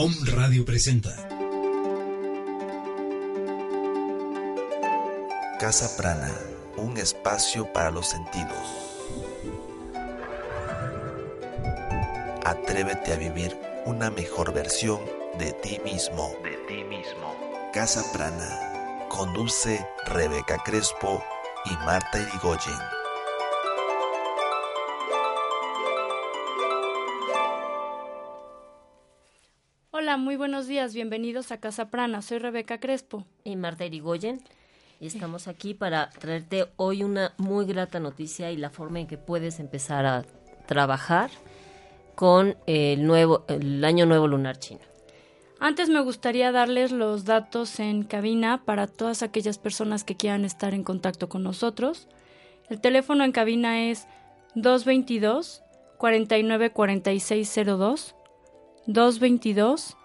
Om Radio presenta Casa Prana, un espacio para los sentidos. Atrévete a vivir una mejor versión de ti mismo. De ti mismo. Casa Prana. Conduce Rebeca Crespo y Marta Irigoyen. Hola, muy buenos días, bienvenidos a Casa Prana. Soy Rebeca Crespo. Y Marta Irigoyen. Y estamos aquí para traerte hoy una muy grata noticia y la forma en que puedes empezar a trabajar con el nuevo el año nuevo lunar chino. Antes me gustaría darles los datos en cabina para todas aquellas personas que quieran estar en contacto con nosotros. El teléfono en cabina es 222 494602 222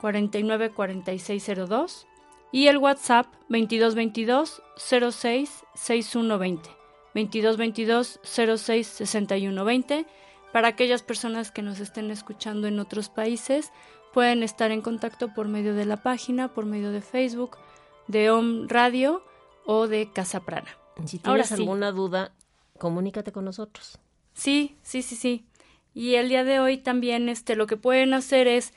494602 y el WhatsApp 2222 06 6120 2222 06 6120 para aquellas personas que nos estén escuchando en otros países pueden estar en contacto por medio de la página, por medio de Facebook, de Om Radio o de Casa Prana. Si tienes alguna duda, comunícate con nosotros. Sí, sí, sí, sí. Y el día de hoy también este lo que pueden hacer es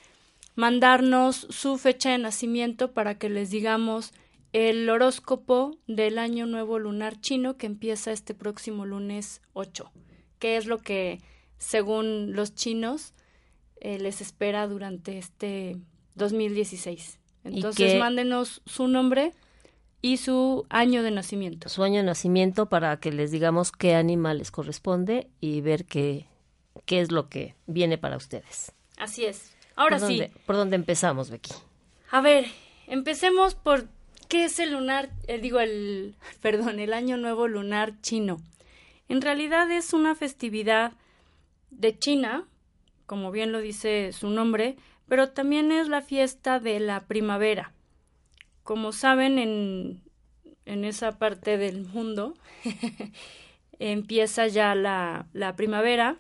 mandarnos su fecha de nacimiento para que les digamos el horóscopo del año nuevo lunar chino que empieza este próximo lunes 8, que es lo que según los chinos eh, les espera durante este 2016. Entonces mándenos su nombre y su año de nacimiento. Su año de nacimiento para que les digamos qué animal les corresponde y ver qué, qué es lo que viene para ustedes. Así es. Ahora ¿Por sí. Dónde, ¿Por dónde empezamos, Becky? A ver, empecemos por qué es el lunar, eh, digo el, perdón, el año nuevo lunar chino. En realidad es una festividad de China, como bien lo dice su nombre, pero también es la fiesta de la primavera. Como saben, en, en esa parte del mundo empieza ya la, la primavera.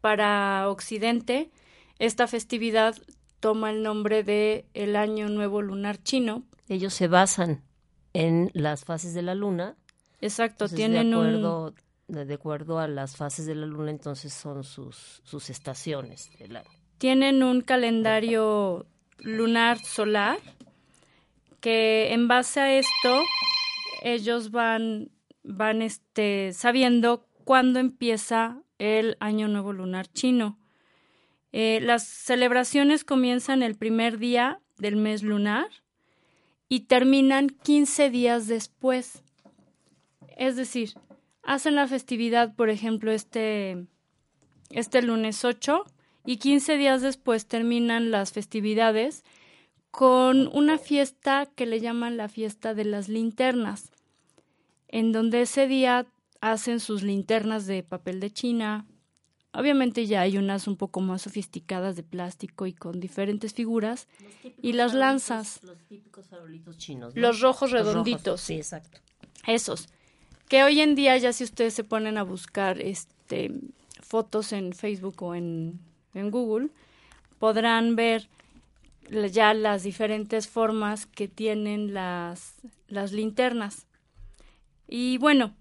Para Occidente, esta festividad toma el nombre de el Año Nuevo Lunar Chino. Ellos se basan en las fases de la luna. Exacto, Entonces, tienen de acuerdo, un de, de acuerdo a las fases de la luna, entonces son sus, sus estaciones del año. tienen un calendario lunar solar que en base a esto ellos van van este sabiendo cuándo empieza el año nuevo lunar chino. Eh, las celebraciones comienzan el primer día del mes lunar y terminan 15 días después. Es decir, hacen la festividad, por ejemplo, este, este lunes 8 y 15 días después terminan las festividades con una fiesta que le llaman la fiesta de las linternas, en donde ese día hacen sus linternas de papel de China. Obviamente ya hay unas un poco más sofisticadas de plástico y con diferentes figuras. Y las lanzas. Los típicos farolitos chinos. ¿no? Los rojos Los redonditos. rojos, sí, exacto. Esos. Que hoy en día ya si ustedes se ponen a buscar este fotos en Facebook o en, en Google, podrán ver ya las diferentes formas que tienen las, las linternas. Y bueno,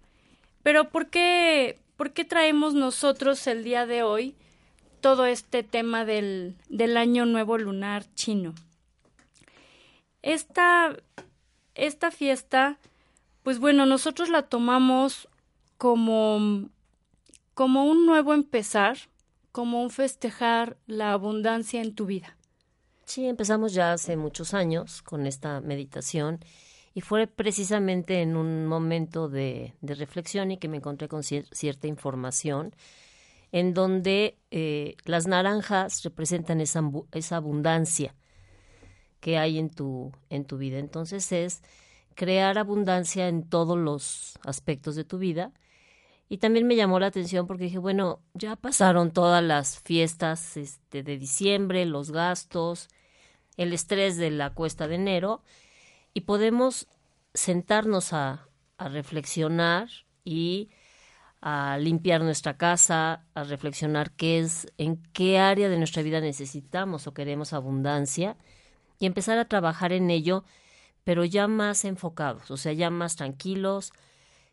pero ¿por qué, ¿por qué traemos nosotros el día de hoy todo este tema del, del Año Nuevo Lunar chino? Esta, esta fiesta, pues bueno, nosotros la tomamos como, como un nuevo empezar, como un festejar la abundancia en tu vida. Sí, empezamos ya hace muchos años con esta meditación y fue precisamente en un momento de, reflexión y que me encontré con cier cierta información en donde eh, las naranjas representan esa, esa abundancia que hay en tu, en tu vida. Entonces es crear abundancia en todos los aspectos de tu vida. Y también me llamó la atención porque dije, bueno, ya pasaron todas las fiestas este, de diciembre, los gastos, el estrés de la cuesta de enero, y podemos sentarnos a, reflexionar y a limpiar nuestra casa, a reflexionar qué es, en qué área de nuestra vida necesitamos o queremos abundancia y empezar a trabajar en ello, pero ya más enfocados, o sea, ya más tranquilos,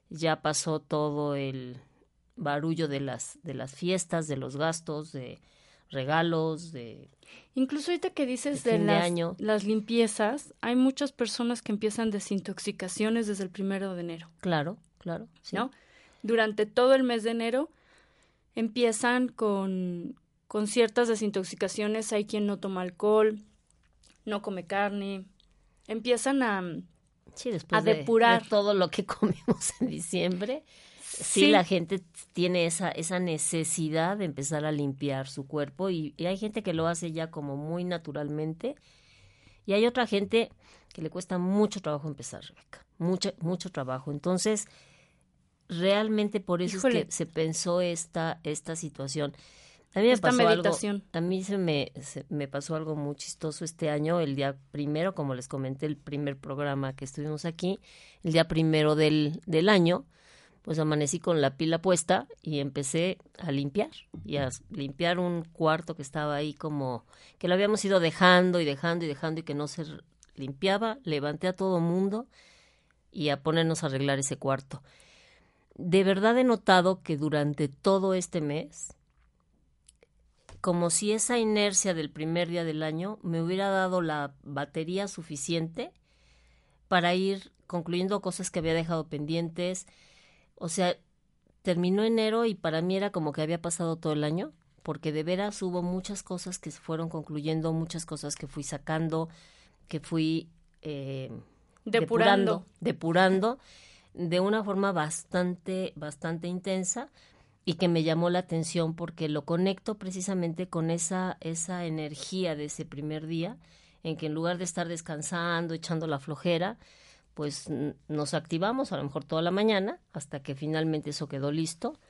ya pasó todo el barullo de las fiestas, de los gastos, de regalos, de incluso ahorita que dices de, las, las limpiezas, hay muchas personas que empiezan desintoxicaciones desde el primero de enero. Claro, claro, ¿no? Durante todo el mes de enero empiezan con con ciertas desintoxicaciones. Hay quien no toma alcohol, no come carne, empiezan a, sí, después depurar de, todo lo que comemos en diciembre. Sí, la gente tiene esa, esa necesidad de empezar a limpiar su cuerpo y, hay gente que lo hace ya como muy naturalmente y hay otra gente que le cuesta mucho trabajo empezar, Rebeca, mucho, mucho trabajo. Entonces, realmente por eso es que se pensó esta, esta situación. A mí me pasó meditación. Algo, a mí se me, me pasó algo muy chistoso este año, el día primero, como les comenté, el primer programa que estuvimos aquí, el día primero del, del año, pues amanecí con la pila puesta y empecé a limpiar y a limpiar un cuarto que estaba ahí como que lo habíamos ido dejando y dejando y dejando y que no se limpiaba. Levanté a todo mundo y a ponernos a arreglar ese cuarto. De verdad he notado que durante todo este mes como si esa inercia del primer día del año me hubiera dado la batería suficiente para ir concluyendo cosas que había dejado pendientes. O sea, terminó enero y para mí era como que había pasado todo el año, porque de veras hubo muchas cosas que se fueron concluyendo, muchas cosas que fui sacando, que fui eh, depurando, depurando de una forma bastante, bastante intensa y que me llamó la atención porque lo conecto precisamente con esa, esa energía de ese primer día, en que en lugar de estar descansando, echando la flojera, pues nos activamos a lo mejor toda la mañana hasta que finalmente eso quedó listo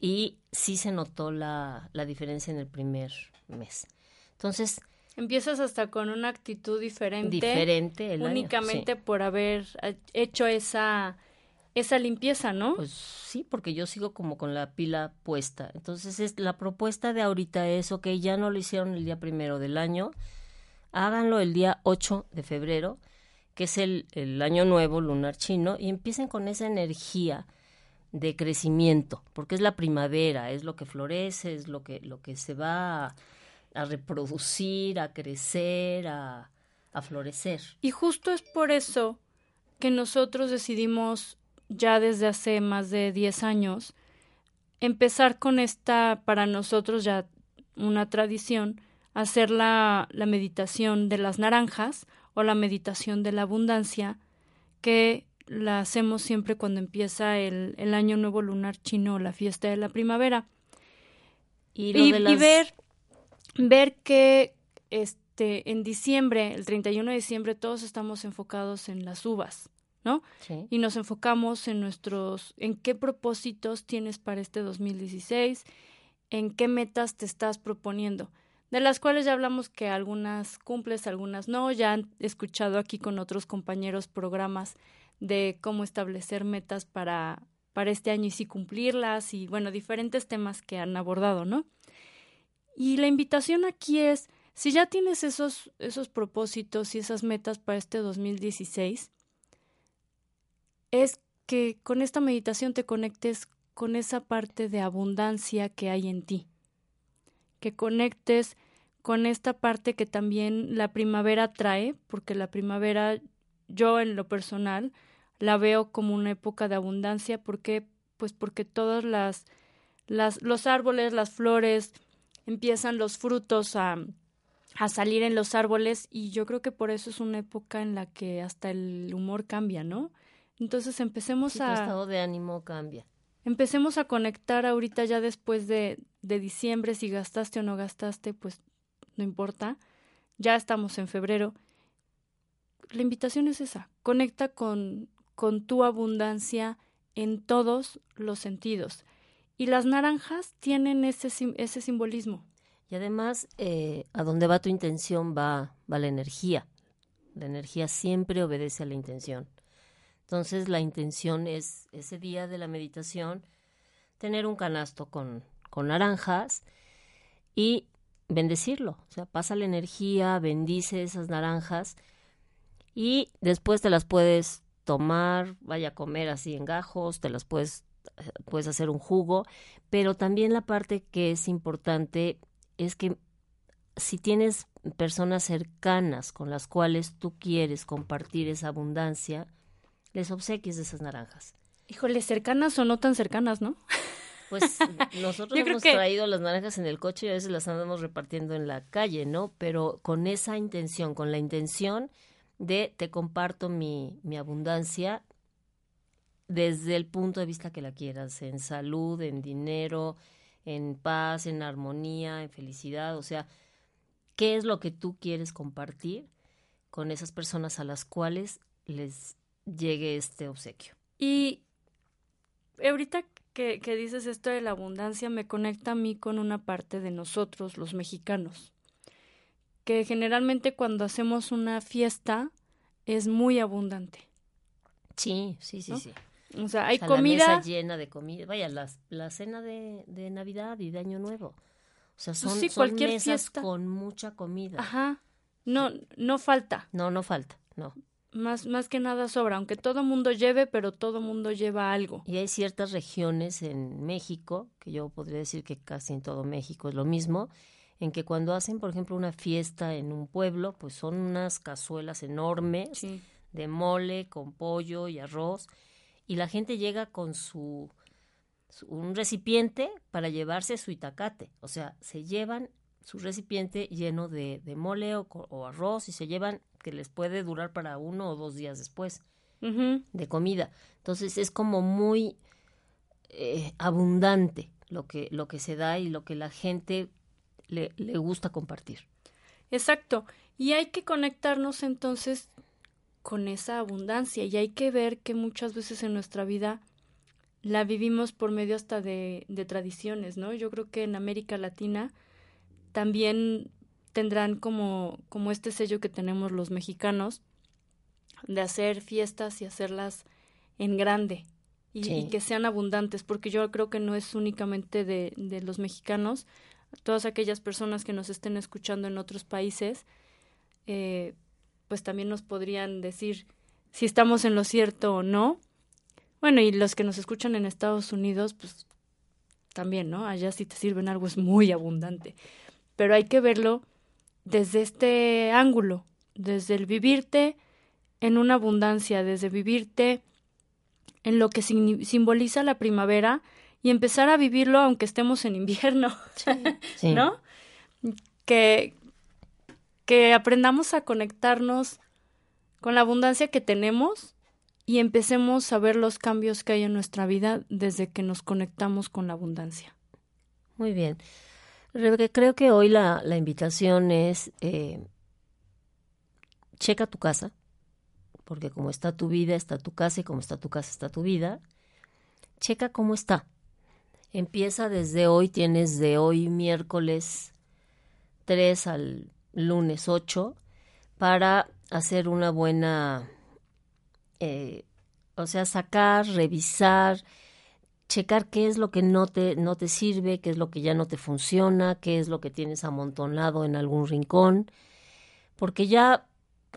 y sí se notó la, la diferencia en el primer mes. Entonces... Empiezas hasta con una actitud diferente. Diferente. únicamente por haber hecho esa esa limpieza, ¿no? Pues sí, porque yo sigo como con la pila puesta. Entonces, es, la propuesta de ahorita es, ok, ya no lo hicieron el día primero del año, háganlo el día 8 de febrero, que es el, el año nuevo lunar chino, y empiecen con esa energía de crecimiento, porque es la primavera, es lo que florece, es lo que, lo que se va a, reproducir, a crecer, a, a florecer. Y justo es por eso que nosotros decidimos ya desde hace más de 10 años, empezar con esta, para nosotros ya una tradición, hacer la, la meditación de las naranjas o la meditación de la abundancia, que la hacemos siempre cuando empieza el, el año nuevo lunar chino, la fiesta de la primavera. Y, y, ver, ver que este, en diciembre, el 31 de diciembre, todos estamos enfocados en las uvas. ¿no? Y nos enfocamos en nuestros, en qué propósitos tienes para este 2016, en qué metas te estás proponiendo, de las cuales ya hablamos que algunas cumples, algunas no, ya han escuchado aquí con otros compañeros programas de cómo establecer metas para, para este año y si cumplirlas y bueno, diferentes temas que han abordado, ¿no? Y la invitación aquí es, si ya tienes esos, esos propósitos y esas metas para este 2016, es que con esta meditación te conectes con esa parte de abundancia que hay en ti, que conectes con esta parte que también la primavera trae, porque la primavera yo en lo personal la veo como una época de abundancia, porque pues porque todas las, las los árboles, las flores, empiezan los frutos a, a salir en los árboles y yo creo que por eso es una época en la que hasta el humor cambia, ¿no? Entonces empecemos a... Tu estado de ánimo cambia. Empecemos a conectar ahorita ya después de, de diciembre, si gastaste o no gastaste, pues no importa, ya estamos en febrero. La invitación es esa, conecta con, con tu abundancia en todos los sentidos. Y las naranjas tienen ese, ese simbolismo. Y además, eh, a donde va tu intención va, va la energía. La energía siempre obedece a la intención. Entonces, la intención es ese día de la meditación tener un canasto con, con naranjas y bendecirlo. O sea, pasa la energía, bendice esas naranjas y después te las puedes tomar, vaya a comer así en gajos, te las puedes, puedes hacer un jugo, pero también la parte que es importante es que si tienes personas cercanas con las cuales tú quieres compartir esa abundancia, les obsequies esas naranjas. Híjole, cercanas o no tan cercanas, ¿no? Pues nosotros hemos traído las naranjas en el coche y a veces las andamos repartiendo en la calle, ¿no? Pero con esa intención, con la intención de te comparto mi, mi abundancia desde el punto de vista que la quieras, en salud, en dinero, en paz, en armonía, en felicidad, o sea, ¿qué es lo que tú quieres compartir con esas personas a las cuales les llegue este obsequio? Y ahorita que, que, dices esto de la abundancia me conecta a mí con una parte de nosotros, los mexicanos, que generalmente cuando hacemos una fiesta es muy abundante. Sí, sí, sí, sí. O sea, hay comida. La mesa llena de comida. Vaya, la, la cena de, de, Navidad y de Año Nuevo. O sea, son, sí, son cualquier mesas fiesta. con mucha comida. Ajá. No, no falta. No, no falta, no. Más, más que nada sobra, aunque todo mundo lleve, pero todo mundo lleva algo. Y hay ciertas regiones en México, que yo podría decir que casi en todo México es lo mismo, en que cuando hacen, por ejemplo, una fiesta en un pueblo, pues son unas cazuelas enormes Sí. de mole con pollo y arroz, y la gente llega con su, su- un recipiente para llevarse su itacate, o sea, se llevan su recipiente lleno de, de mole o arroz y se llevan que les puede durar para uno o dos días después de comida. Entonces es como muy eh, abundante lo que, lo que se da y lo que la gente le, le gusta compartir. Exacto. Y hay que conectarnos entonces con esa abundancia y hay que ver que muchas veces en nuestra vida la vivimos por medio hasta de, de tradiciones, ¿no? Yo creo que en América Latina también tendrán como, como este sello que tenemos los mexicanos de hacer fiestas y hacerlas en grande y, Sí. y que sean abundantes, porque yo creo que no es únicamente de, de los mexicanos, todas aquellas personas que nos estén escuchando en otros países, eh, pues también nos podrían decir si estamos en lo cierto o no. Bueno, y los que nos escuchan en Estados Unidos, pues también, ¿no? Allá si te sirven algo es muy abundante. Pero hay que verlo desde este ángulo, desde el vivirte en una abundancia, desde vivirte en lo que simboliza la primavera y empezar a vivirlo aunque estemos en invierno. Sí. ¿no? Que, que aprendamos a conectarnos con la abundancia que tenemos y empecemos a ver los cambios que hay en nuestra vida desde que nos conectamos con la abundancia. Muy bien. Creo que hoy la, la invitación es eh, checa tu casa, porque como está tu vida, está tu casa, y como está tu casa, está tu vida. Checa cómo está. Empieza desde hoy, tienes de hoy miércoles 3 al lunes 8 para hacer una buena, eh, o sea, sacar, revisar, checar qué es lo que no te, no te sirve, qué es lo que ya no te funciona, qué es lo que tienes amontonado en algún rincón, porque ya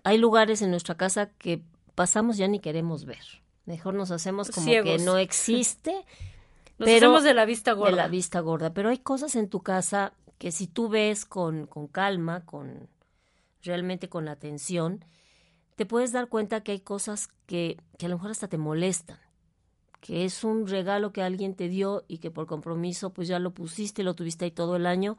hay lugares en nuestra casa que pasamos ya ni queremos ver. Mejor nos hacemos como Ciegos. que no existe, Nos Pero- hacemos de la vista gorda. de la vista gorda, pero hay cosas en tu casa que si tú ves con, con calma, con realmente con atención, te puedes dar cuenta que hay cosas que, que a lo mejor hasta te molestan, que es un regalo que alguien te dio y que por compromiso pues ya lo pusiste, lo tuviste ahí todo el año.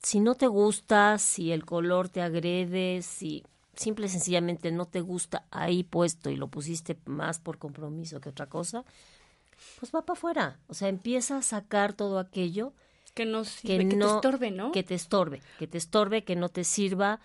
Si no te gusta, si el color te agrede, si simple y sencillamente no te gusta ahí puesto y lo pusiste más por compromiso que otra cosa, pues va para afuera. O sea, empieza a sacar todo aquello que no sirve, que, te estorbe, ¿no? Que te estorbe, que te estorbe, que no te sirva,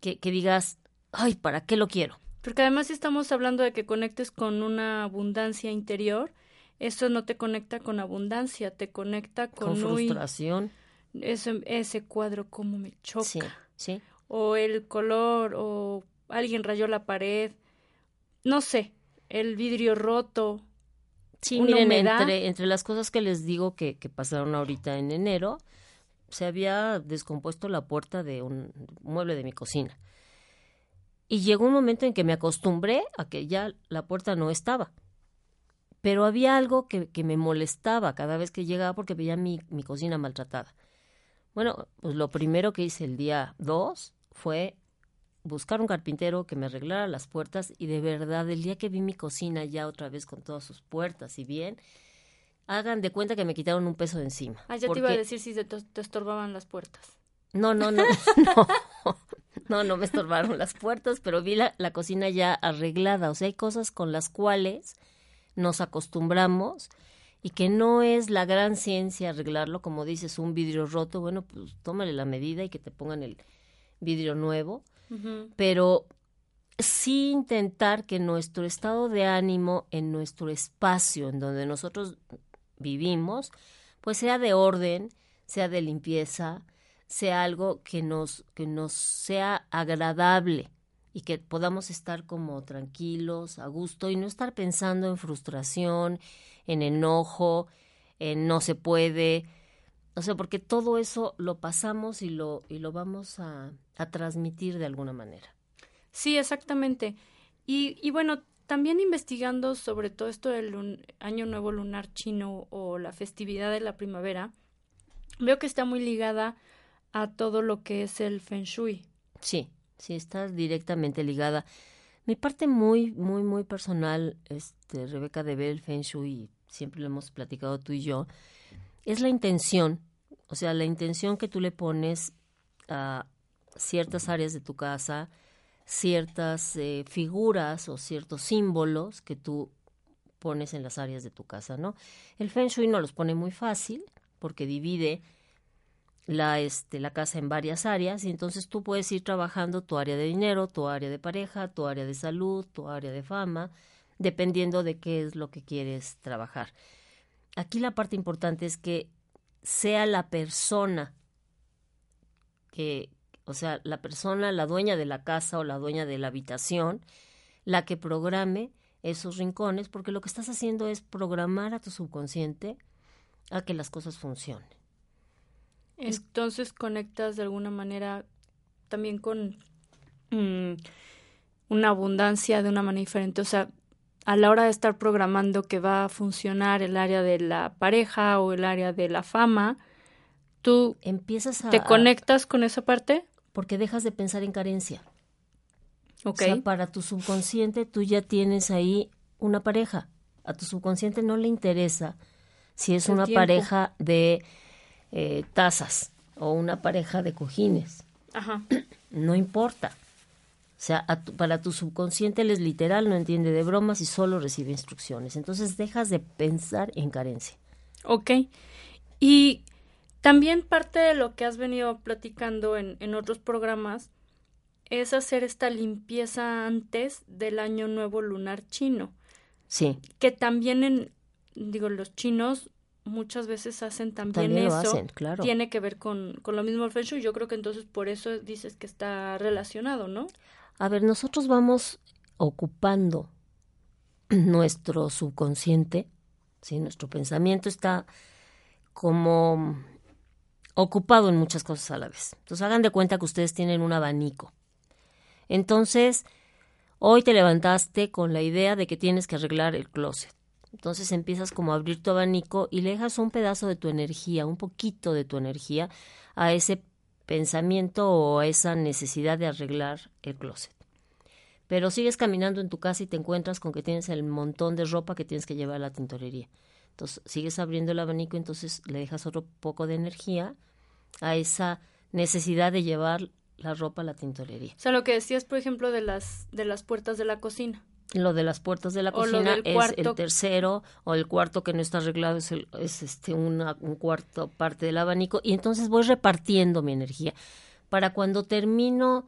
que, que digas, ay, ¿para qué lo quiero? Porque además estamos hablando de que conectes con una abundancia interior, eso no te conecta con abundancia, te conecta con, frustración. ese, ese cuadro como me choca. Sí, sí. O el color, o alguien rayó la pared, no sé, el vidrio roto. Sí, miren, entre, entre las cosas que les digo que, que pasaron ahorita en enero, se había descompuesto la puerta de un mueble de mi cocina. Y llegó un momento en que me acostumbré a que ya la puerta no estaba. Pero había algo que, que me molestaba cada vez que llegaba porque veía mi, mi cocina maltratada. Bueno, pues lo primero que hice el día 2 fue buscar un carpintero que me arreglara las puertas y de verdad el día que vi mi cocina ya otra vez con todas sus puertas y bien, hagan de cuenta que me quitaron un peso de encima. Ah, ya te iba a decir si te, te estorbaban las puertas. No, no, no, no. No, no me estorbaron las puertas, pero vi la, la, cocina ya arreglada. O sea, hay cosas con las cuales nos acostumbramos y que no es la gran ciencia arreglarlo, como dices, un vidrio roto. Bueno, pues tómale la medida y que te pongan el vidrio nuevo. Pero sí intentar que nuestro estado de ánimo en nuestro espacio en donde nosotros vivimos, pues sea de orden, sea de limpieza, sea algo que nos, que nos sea agradable y que podamos estar como tranquilos, a gusto y no estar pensando en frustración, en enojo, en no se puede. O sea, porque todo eso lo pasamos y lo, y lo vamos a, a transmitir de alguna manera. Sí, exactamente. Y, y bueno, también investigando sobre todo esto del Año Nuevo Lunar Chino o la festividad de la primavera, veo que está muy ligada a todo lo que es el feng shui. Sí, sí, está directamente ligada. Mi parte muy, muy, muy personal, este, Rebeca, de ver el feng shui, siempre lo hemos platicado tú y yo, es la intención, o sea, la intención que tú le pones a ciertas áreas de tu casa, ciertas eh, figuras o ciertos símbolos que tú pones en las áreas de tu casa, ¿no? El feng shui no los pone muy fácil porque divide la, este, la casa en varias áreas y entonces tú puedes ir trabajando tu área de dinero, tu área de pareja, tu área de salud, tu área de fama, dependiendo de qué es lo que quieres trabajar. Aquí la parte importante es que sea la persona que, o sea, la persona, la dueña de la casa o la dueña de la habitación, la que programe esos rincones, porque lo que estás haciendo es programar a tu subconsciente a que las cosas funcionen. Entonces conectas de alguna manera también con mm, una abundancia de una manera diferente. O sea, a la hora de estar programando que va a funcionar el área de la pareja o el área de la fama, tú empiezas a... ¿Te conectas con esa parte? Porque dejas de pensar en carencia. Ok. O sea, para tu subconsciente tú ya tienes ahí una pareja. A tu subconsciente no le interesa si es una pareja de eh, tazas o una pareja de cojines. Ajá. No importa. O sea, para tu subconsciente él es literal, no entiende de bromas y solo recibe instrucciones. Entonces dejas de pensar en carencia. Ok. Y también parte de lo que has venido platicando en, en otros programas es hacer esta limpieza antes del año nuevo lunar chino. Sí. Que también en, digo, los chinos muchas veces hacen también, eso. claro. Tiene que ver con, con lo mismo el Feng Shui. Yo creo que entonces por eso dices que está relacionado, ¿no? A ver, nosotros vamos ocupando nuestro subconsciente, ¿sí? Nuestro pensamiento está como ocupado en muchas cosas a la vez. Entonces hagan de cuenta que ustedes tienen un abanico. Entonces, hoy te levantaste con la idea de que tienes que arreglar el closet. Entonces empiezas como a abrir tu abanico y le dejas un pedazo de tu energía, un poquito de tu energía a ese pensamiento o a esa necesidad de arreglar el closet. Pero sigues caminando en tu casa y te encuentras con que tienes el montón de ropa que tienes que llevar a la tintorería. Entonces sigues abriendo el abanico, entonces le dejas otro poco de energía a esa necesidad de llevar la ropa a la tintorería. O sea, lo que decías, por ejemplo, de las, de las puertas de la cocina Lo de las puertas de la cocina es el tercero, o el cuarto que no está arreglado es, es este una, un cuarto parte del abanico, y entonces voy repartiendo mi energía. Para cuando termino,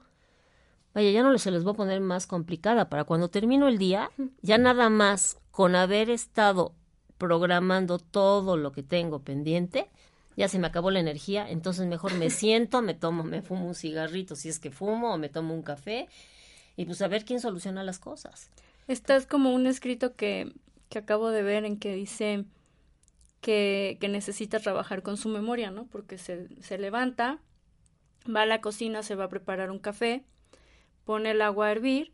vaya, ya no se les voy a poner más complicada, para cuando termino el día, ya nada más con haber estado programando todo lo que tengo pendiente, ya se me acabó la energía, entonces mejor me siento, me tomo, me fumo un cigarrito si es que fumo, o me tomo un café, y pues a ver quién soluciona las cosas. Esta es como un escrito que, que acabo de ver en que dice que, que, necesita trabajar con su memoria, ¿no? Porque se, se levanta, va a la cocina, se va a preparar un café, pone el agua a hervir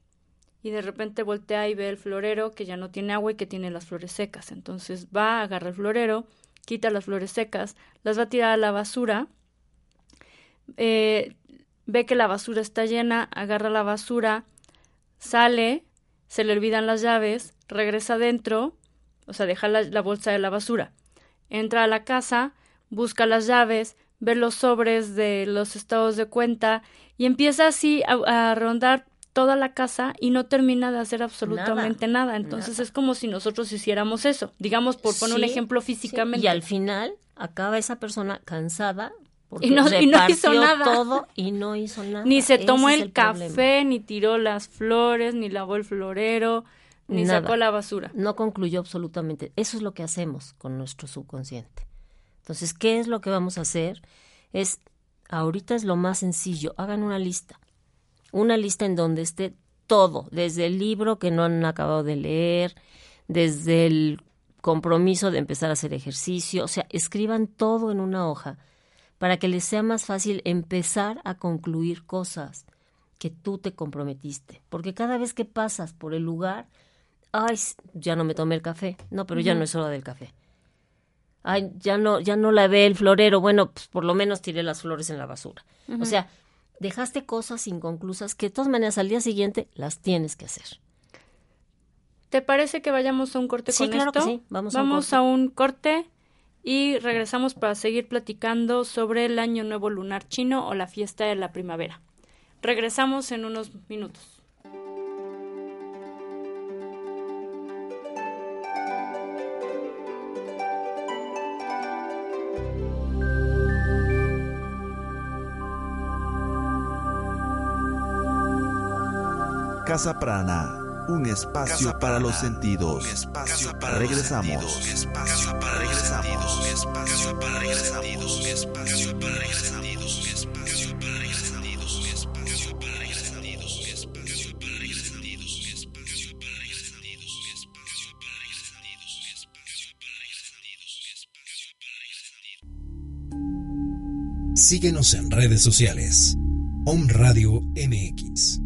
y de repente voltea y ve el florero que ya no tiene agua y que tiene las flores secas. Entonces va, agarra el florero, quita las flores secas, las va a tirar a la basura, eh, ve que la basura está llena, agarra la basura, sale, se le olvidan las llaves, regresa adentro, o sea, deja la, bolsa de la basura, entra a la casa, busca las llaves, ve los sobres de los estados de cuenta y empieza así a, rondar toda la casa y no termina de hacer absolutamente nada. Entonces es como si nosotros hiciéramos eso, digamos por poner un ejemplo físicamente. Y al final acaba esa persona cansada, y no, hizo nada. todo y no hizo nada. Ni se tomó el, café, ni tiró las flores, ni lavó el florero, ni sacó la basura. No concluyó absolutamente. Eso es lo que hacemos con nuestro subconsciente. Entonces, ¿qué es lo que vamos a hacer? Es, ahorita es lo más sencillo, hagan una lista. Una lista en donde esté todo, desde el libro que no han acabado de leer, desde el compromiso de empezar a hacer ejercicio, o sea, escriban todo en una hoja para que les sea más fácil empezar a concluir cosas que tú te comprometiste. Porque cada vez que pasas por el lugar, ay, ya no me tomé el café. No, pero ya no es hora del café. Ay, ya no, ya no lavé el florero. Bueno, pues por lo menos tiré las flores en la basura. O sea, dejaste cosas inconclusas que de todas maneras al día siguiente las tienes que hacer. ¿Te parece que vayamos a un corte sí, con claro esto? Que sí, vamos, vamos a un corte y regresamos para seguir platicando sobre el Año Nuevo Lunar Chino o la fiesta de la primavera. Regresamos en unos minutos. Casa Prana un espacio para los sentidos. espacio para regresamos. Los espacio para regresamos. Un espacio para regresamos. Un espacio para regresamos. Un espacio para regresamos. Un espacio para regresamos. Un espacio para regresamos. Un espacio para regresamos. Un espacio para regresamos. Un espacio para regresamos. Síguenos en redes sociales. Om Radio MX.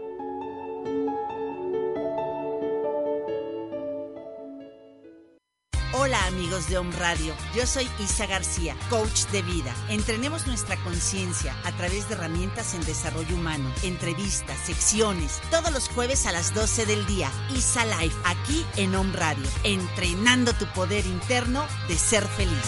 De Home Radio, yo soy Isa García, coach de vida. Entrenemos nuestra conciencia a través de herramientas en desarrollo humano, entrevistas, secciones, todos los jueves a las 12 del día. Isa Life, aquí en Home Radio, entrenando tu poder interno de ser feliz.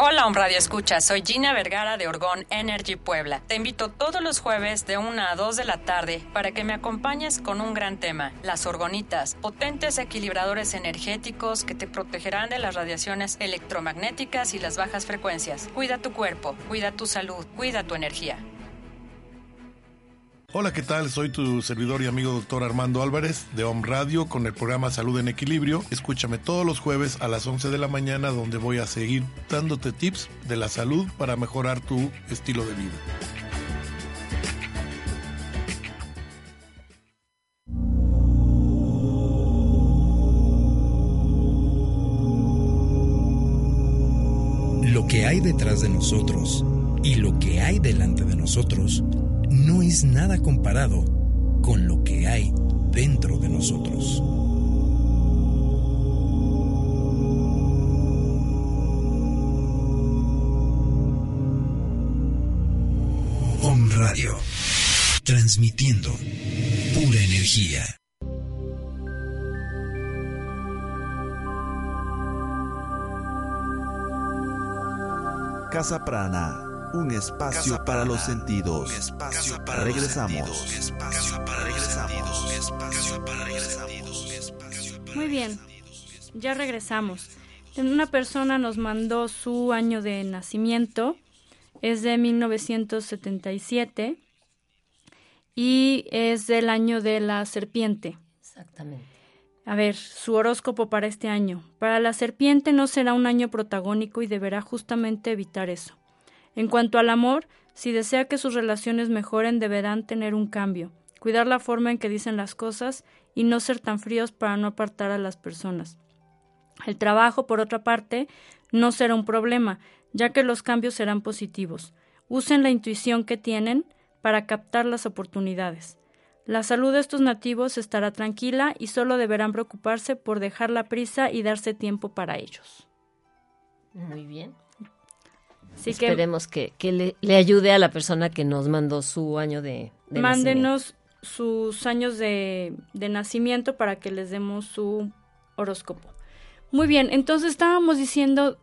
Hola, Om Radio Escucha. Soy Gina Vergara de Orgón Energy Puebla. Te invito todos los jueves de 1 a 2 de la tarde para que me acompañes con un gran tema: las orgonitas, potentes equilibradores energéticos que te protegerán de las radiaciones electromagnéticas y las bajas frecuencias. Cuida tu cuerpo, cuida tu salud, cuida tu energía. Hola, ¿qué tal? Soy tu servidor y amigo doctor Armando Álvarez de Home Radio con el programa Salud en Equilibrio. Escúchame todos los jueves a las 11 de la mañana donde voy a seguir dándote tips de la salud para mejorar tu estilo de vida. Lo que hay detrás de nosotros y lo que hay delante de nosotros no es nada comparado con lo que hay dentro de nosotros. Om Radio, transmitiendo pura energía. Casa Prana, un espacio Casa para los sentidos. un espacio para los regresamos. sentidos, un espacio para regresamos, un espacio para regresamos, Muy bien, ya regresamos. Una persona nos mandó su año de nacimiento, es de 1977 y es del año de la serpiente. Exactamente. A ver, su horóscopo para este año. Para la serpiente no será un año protagónico y deberá justamente evitar eso. En cuanto al amor, si desea que sus relaciones mejoren, deberán tener un cambio, cuidar la forma en que dicen las cosas y no ser tan fríos para no apartar a las personas. El trabajo, por otra parte, no será un problema, ya que los cambios serán positivos. Usen la intuición que tienen para captar las oportunidades. La salud de estos nativos estará tranquila y solo deberán preocuparse por dejar la prisa y darse tiempo para ellos. Muy bien. Así Esperemos que, que le, le ayude a la persona que nos mandó su año de, de nacimiento. mándenos sus años de, de nacimiento para que les demos su horóscopo. Muy bien, entonces estábamos diciendo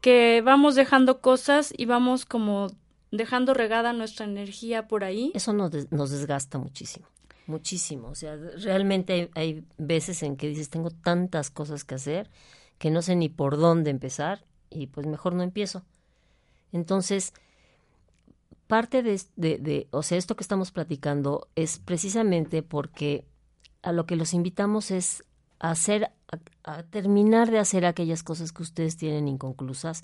que vamos dejando cosas y vamos como dejando regada nuestra energía por ahí. Eso nos, des- nos desgasta muchísimo, muchísimo. O sea, realmente hay, hay veces en que dices, tengo tantas cosas que hacer que no sé ni por dónde empezar y pues mejor no empiezo. Entonces, parte de, de, o sea, esto que estamos platicando es precisamente porque a lo que los invitamos es a hacer, a, a terminar de hacer aquellas cosas que ustedes tienen inconclusas,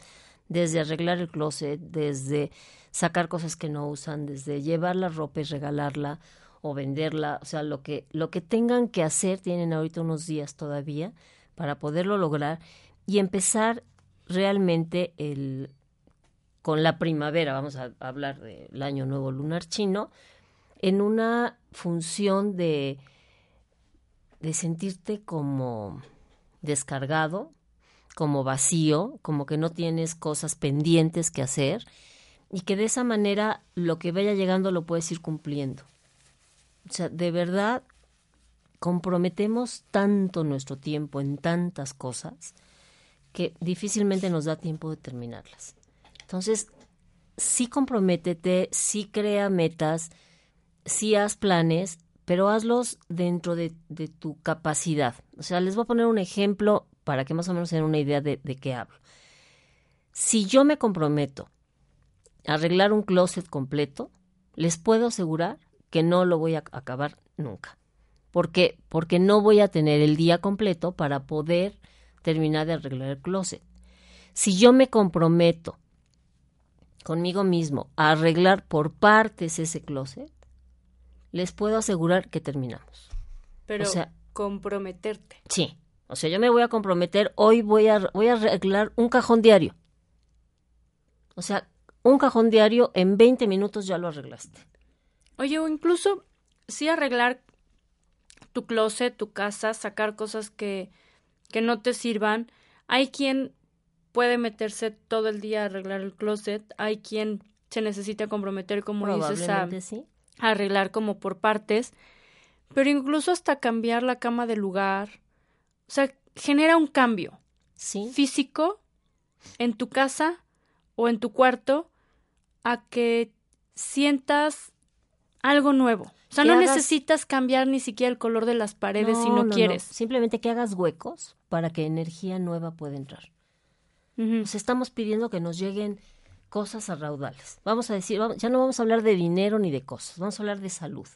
desde arreglar el closet, desde sacar cosas que no usan, desde llevar la ropa y regalarla o venderla, o sea, lo que, lo que tengan que hacer, tienen ahorita unos días todavía para poderlo lograr y empezar realmente el, con la primavera, vamos a hablar del año nuevo lunar chino, en una función de, de sentirte como descargado, como vacío, como que no tienes cosas pendientes que hacer y que de esa manera lo que vaya llegando lo puedes ir cumpliendo. O sea, de verdad comprometemos tanto nuestro tiempo en tantas cosas que difícilmente nos da tiempo de terminarlas. Entonces, sí comprométete, sí crea metas, sí haz planes, pero hazlos dentro de, tu capacidad. O sea, les voy a poner un ejemplo para que más o menos den una idea de, de qué hablo. Si yo me comprometo a arreglar un closet completo, les puedo asegurar que no lo voy a acabar nunca. ¿Por qué? Porque no voy a tener el día completo para poder terminar de arreglar el closet. Si yo me comprometo conmigo mismo a arreglar por partes ese closet, les puedo asegurar que terminamos. Pero o sea, comprometerte. Sí. O sea, yo me voy a comprometer, hoy voy a, voy a arreglar un cajón diario. O sea, un cajón diario en 20 minutos ya lo arreglaste. Oye, o incluso sí arreglar tu closet, tu casa, sacar cosas que, que no te sirvan. Hay quien puede meterse todo el día a arreglar el closet, hay quien se necesita comprometer, como dices, a, a arreglar como por partes, pero incluso hasta cambiar la cama de lugar. O sea, genera un cambio físico en tu casa o en tu cuarto a que sientas algo nuevo. O sea, no necesitas cambiar ni siquiera el color de las paredes si no, quieres. Simplemente que hagas huecos para que energía nueva pueda entrar. Estamos pidiendo que nos lleguen cosas a raudales. Vamos a decir, ya no vamos a hablar de dinero ni de cosas, vamos a hablar de salud.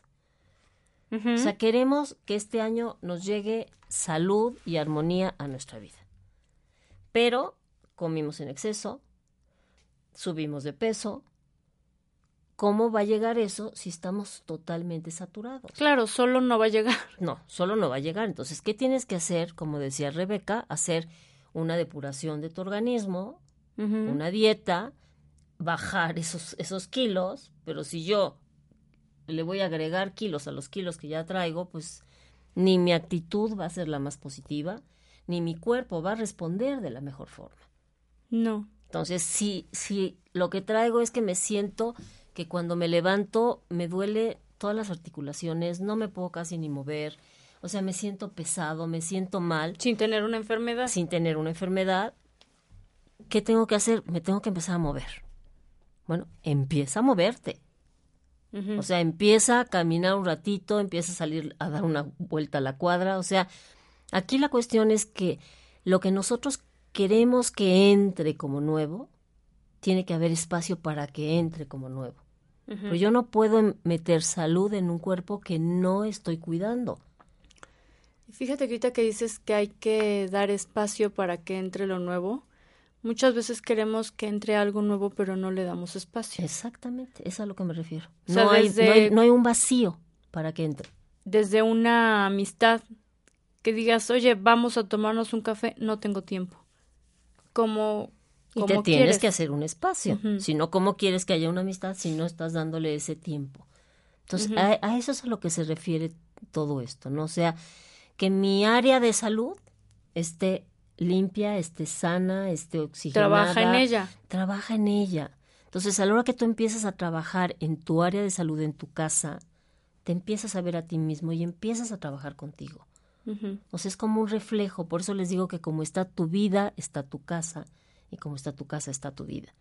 O sea, queremos que este año nos llegue salud y armonía a nuestra vida. Pero comimos en exceso, subimos de peso, ¿cómo va a llegar eso si estamos totalmente saturados? Claro, solo no va a llegar. No, solo no va a llegar. Entonces, ¿qué tienes que hacer? Como decía Rebeca, hacer una depuración de tu organismo, una dieta, bajar esos, esos kilos, pero si yo le voy a agregar kilos a los kilos que ya traigo, pues ni mi actitud va a ser la más positiva, ni mi cuerpo va a responder de la mejor forma. No. Entonces, si, si lo que traigo es que me siento que cuando me levanto me duele todas las articulaciones, no me puedo casi ni mover, o sea, me siento pesado, me siento mal. Sin tener una enfermedad. Sin tener una enfermedad. ¿Qué tengo que hacer? Me tengo que empezar a mover. Bueno, empieza a moverte. O sea, empieza a caminar un ratito, empieza a salir a dar una vuelta a la cuadra. O sea, aquí la cuestión es que lo que nosotros queremos que entre como nuevo, tiene que haber espacio para que entre como nuevo. Pero yo no puedo meter salud en un cuerpo que no estoy cuidando. Fíjate que ahorita que dices que hay que dar espacio para que entre lo nuevo, muchas veces queremos que entre algo nuevo, pero no le damos espacio. Exactamente, es a lo que me refiero. no, hay, no, hay, no hay un vacío para que entre. Desde una amistad, que digas, oye, vamos a tomarnos un café, no tengo tiempo. Como y te tienes que hacer un espacio. Si no, ¿cómo quieres que haya una amistad si no estás dándole ese tiempo? Entonces, a, eso es a lo que se refiere todo esto, ¿no? O sea, que mi área de salud esté limpia, esté sana, esté oxigenada. Trabaja en ella. Trabaja en ella. Entonces, a la hora que tú empiezas a trabajar en tu área de salud, en tu casa, te empiezas a ver a ti mismo y empiezas a trabajar contigo. O sea, es como un reflejo. Por eso les digo que como está tu vida, está tu casa y como está tu casa, está tu vida.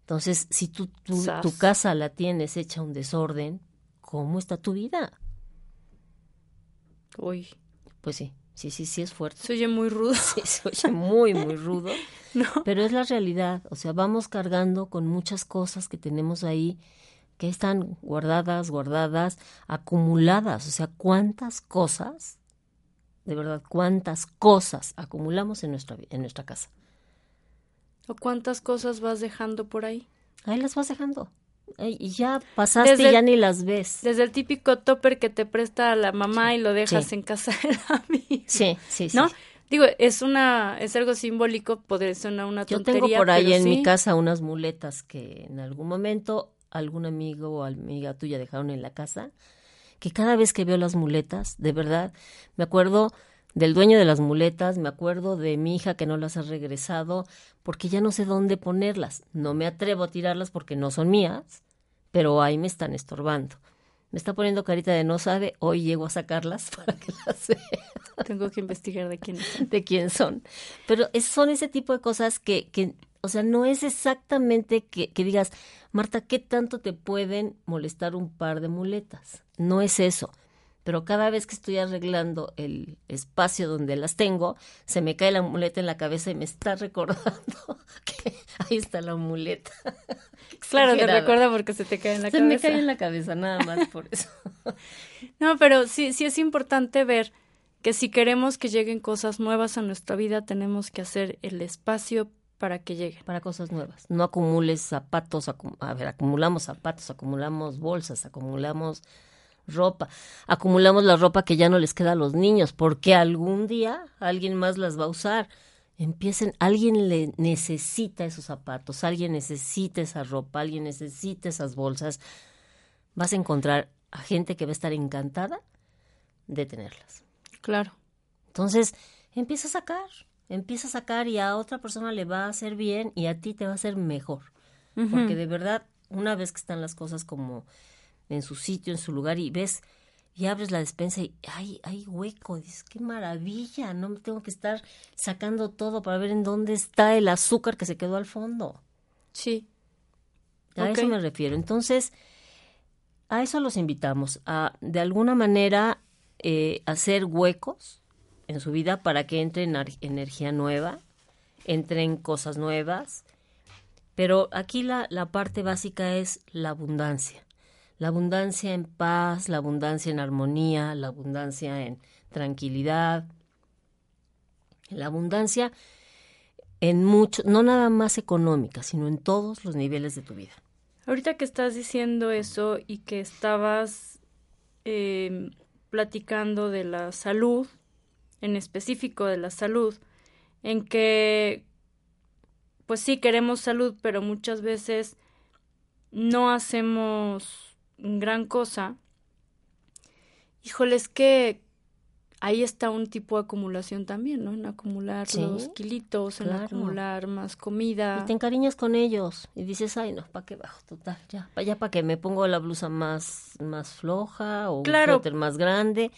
Entonces, si tú, tu casa la tienes hecha un desorden, ¿cómo está tu vida? Uy. Pues sí, sí, sí, sí es fuerte. Se oye muy rudo. Sí, se oye muy, muy rudo. no. Pero es la realidad. O sea, vamos cargando con muchas cosas que tenemos ahí que están guardadas, guardadas, acumuladas. O sea, ¿cuántas cosas, de verdad, cuántas cosas acumulamos en nuestra, en nuestra casa? cuántas cosas vas dejando por ahí? Ahí las vas dejando. Y ya pasaste y ya ni las ves. Desde el típico topper que te presta la mamá y lo dejas en casa de la amiga. Sí, sí, sí. ¿No? Digo, es una, es algo simbólico, podría sonar una tontería. Yo tengo por ahí en mi casa unas muletas que en algún momento algún amigo o amiga tuya dejaron en la casa, que cada vez que veo las muletas, de verdad, me acuerdo del dueño de las muletas, me acuerdo de mi hija que no las ha regresado, porque ya no sé dónde ponerlas. No me atrevo a tirarlas porque no son mías, pero ahí me están estorbando. Me está poniendo carita de no sabe, hoy llego a sacarlas para que las vea. Tengo que investigar de quién son. De quién son. Pero son ese tipo de cosas que, que o sea, no es exactamente que, que digas, Marta, ¿qué tanto te pueden molestar un par de muletas? No es eso pero cada vez que estoy arreglando el espacio donde las tengo, se me cae la muleta en la cabeza y me está recordando que ahí está la muleta. Claro, te recuerda porque se te cae en la cabeza. Se me cae en la cabeza, nada más por eso. no, pero sí, sí es importante ver que si queremos que lleguen cosas nuevas a nuestra vida, tenemos que hacer el espacio para que lleguen. Para cosas nuevas. No acumules zapatos, a ver, acumulamos zapatos, acumulamos bolsas, acumulamos ropa. Acumulamos la ropa que ya no les queda a los niños, porque algún día alguien más las va a usar. Empiecen, alguien le necesita esos zapatos, alguien necesita esa ropa, alguien necesita esas bolsas. Vas a encontrar a gente que va a estar encantada de tenerlas. Claro. Entonces, empieza a sacar, empieza a sacar y a otra persona le va a hacer bien y a ti te va a hacer mejor. Porque de verdad, una vez que están las cosas como en su sitio, en su lugar y ves y abres la despensa y hay, hay hueco, dices, qué maravilla, no me tengo que estar sacando todo para ver en dónde está el azúcar que se quedó al fondo. Sí. A eso me refiero. Entonces, a eso los invitamos, a de alguna manera eh, hacer huecos en su vida para que entre energía nueva, entren cosas nuevas. Pero aquí la, la parte básica es la abundancia la abundancia en paz, la abundancia en armonía, la abundancia en tranquilidad, la abundancia en mucho, no nada más económica, sino en todos los niveles de tu vida. Ahorita que estás diciendo eso y que estabas em, platicando de la salud, en específico de la salud, en que, pues sí, queremos salud, pero muchas veces no hacemos gran cosa, híjole, es que ahí está un tipo de acumulación también, ¿no? En acumular los kilitos, en acumular más comida. Y te encariñas con ellos y dices, ay, no, ¿para qué bajo? Total, ya, ya para que me pongo la blusa más, más floja o claro. un suéter más grande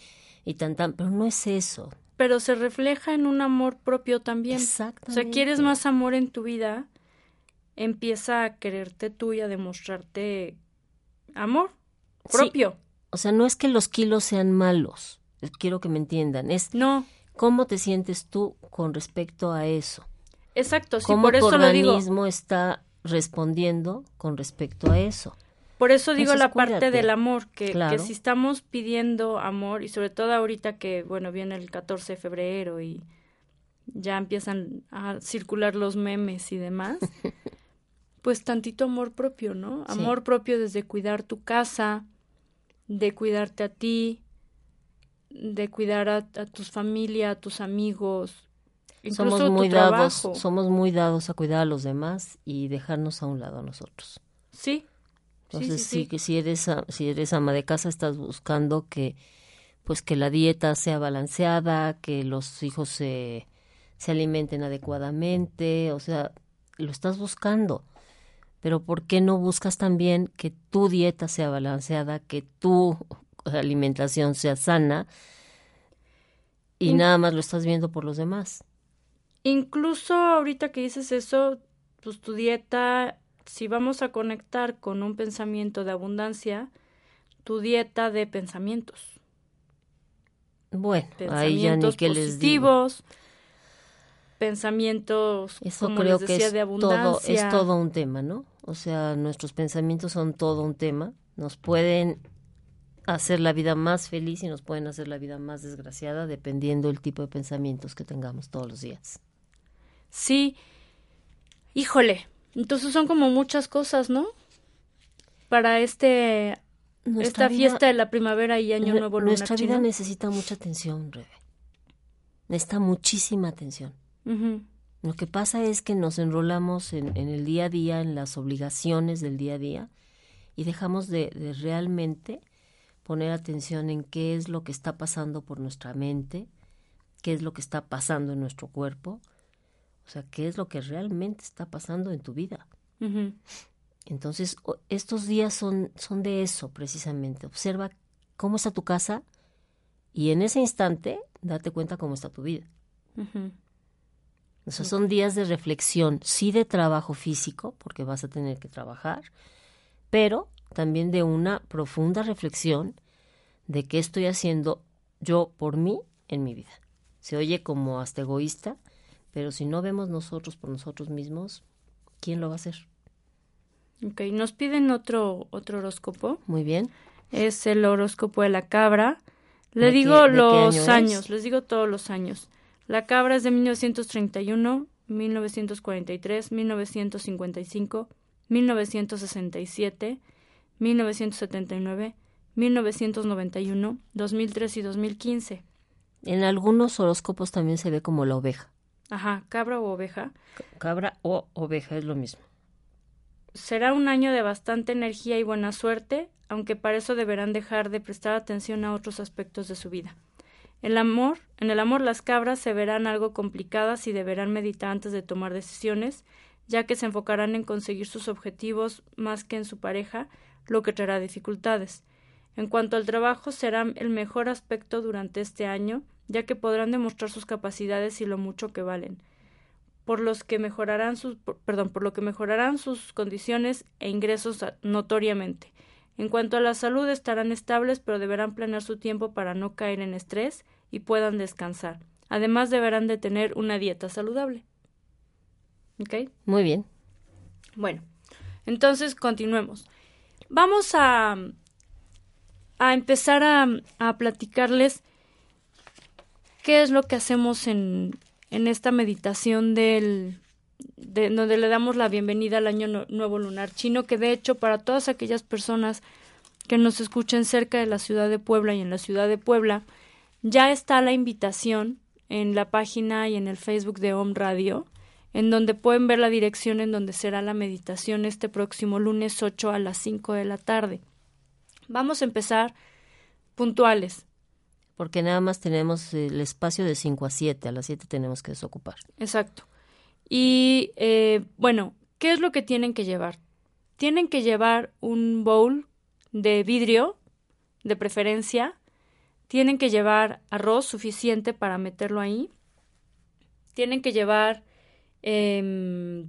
y tan, tan, pero no es eso. Pero se refleja en un amor propio también. Exactamente. O sea, quieres más amor en tu vida, empieza a quererte tú y a demostrarte amor propio. O sea, no es que los kilos sean malos, quiero que me entiendan, es no. cómo te sientes tú con respecto a eso. Exacto, sí, ¿Cómo por eso tu lo digo. está respondiendo con respecto a eso. Por eso digo Entonces, la parte del amor, que, Claro. que si estamos pidiendo amor, y sobre todo ahorita que, bueno, viene el 14 de febrero y ya empiezan a circular los memes y demás, pues tantito amor propio, ¿no? Sí. Amor propio desde cuidar tu casa, de cuidarte a ti, de cuidar a, a tus familia, a tus amigos, incluso somos tu muy dados, trabajo. somos muy dados a cuidar a los demás y dejarnos a un lado a nosotros. Sí. Entonces sí, sí, sí. que si eres si eres ama de casa estás buscando que pues que la dieta sea balanceada, que los hijos se se alimenten adecuadamente, o sea, lo estás buscando. Pero ¿por qué no buscas también que tu dieta sea balanceada, que tu alimentación sea sana y In- nada más lo estás viendo por los demás? Incluso ahorita que dices eso, pues tu dieta, si vamos a conectar con un pensamiento de abundancia, tu dieta de pensamientos. Bueno, ahí ya ni que les digo. pensamientos, Eso como creo les que es de todo, abundancia. es todo un tema, ¿no? O sea, nuestros pensamientos son todo un tema. Nos pueden hacer la vida más feliz y nos pueden hacer la vida más desgraciada dependiendo del tipo de pensamientos que tengamos todos los días. Sí. Híjole, entonces son como muchas cosas, ¿no? Para este Nuestra esta vida- fiesta de la primavera y año Nue- nuevo lunar Nuestra vida necesita mucha atención, Rebe. Necesita muchísima atención. Lo que pasa es que nos enrolamos en, en el día a día, en las obligaciones del día a día, y dejamos de, de realmente poner atención en qué es lo que está pasando por nuestra mente, qué es lo que está pasando en nuestro cuerpo, o sea, qué es lo que realmente está pasando en tu vida. Entonces, estos días son, son de eso precisamente. Observa cómo está tu casa y en ese instante date cuenta cómo está tu vida. O sea, son días de reflexión, sí de trabajo físico, porque vas a tener que trabajar, pero también de una profunda reflexión de qué estoy haciendo yo por mí en mi vida. Se oye como hasta egoísta, pero si no vemos nosotros por nosotros mismos, ¿quién lo va a hacer? Ok, nos piden otro, otro horóscopo. Muy bien. Es el horóscopo de la cabra. Le ¿De qué- digo qué los año años, les digo todos los años. La cabra es de 1931, 1943, 1955, 1967, 1979, 1991, 2003 y 2015. En algunos horóscopos también se ve como la oveja. Ajá, cabra o oveja. Cabra o oveja es lo mismo. será un año de bastante energía y buena suerte, aunque para eso deberán dejar de prestar atención a otros aspectos de su vida. El amor, en el amor las cabras se verán algo complicadas y deberán meditar antes de tomar decisiones, ya que se enfocarán en conseguir sus objetivos más que en su pareja, lo que traerá dificultades. En cuanto al trabajo, será el mejor aspecto durante este año, ya que podrán demostrar sus capacidades y lo mucho que valen, por que mejorarán sus, perdón, por lo que mejorarán sus condiciones e ingresos notoriamente. En cuanto a la salud, estarán estables, pero deberán planear su tiempo para no caer en estrés y puedan descansar. Además, deberán de tener una dieta saludable. ¿Ok? Muy bien. Bueno, entonces continuemos. Vamos a, a empezar a, a platicarles qué es lo que hacemos en, en esta meditación del, de, donde le damos la bienvenida al año nuevo lunar chino, que de hecho para todas aquellas personas que nos escuchen cerca de la ciudad de Puebla y en la ciudad de Puebla, ya está la invitación en la página y en el Facebook de Om Radio, en donde pueden ver la dirección en donde será la meditación este próximo lunes 8 a las 5 de la tarde. Vamos a empezar puntuales. Porque nada más tenemos el espacio de 5 a 7, a las 7 tenemos que desocupar. Exacto. Y eh, bueno, ¿qué es lo que tienen que llevar? Tienen que llevar un bowl de vidrio, de preferencia. Tienen que llevar arroz suficiente para meterlo ahí. Tienen que llevar eh,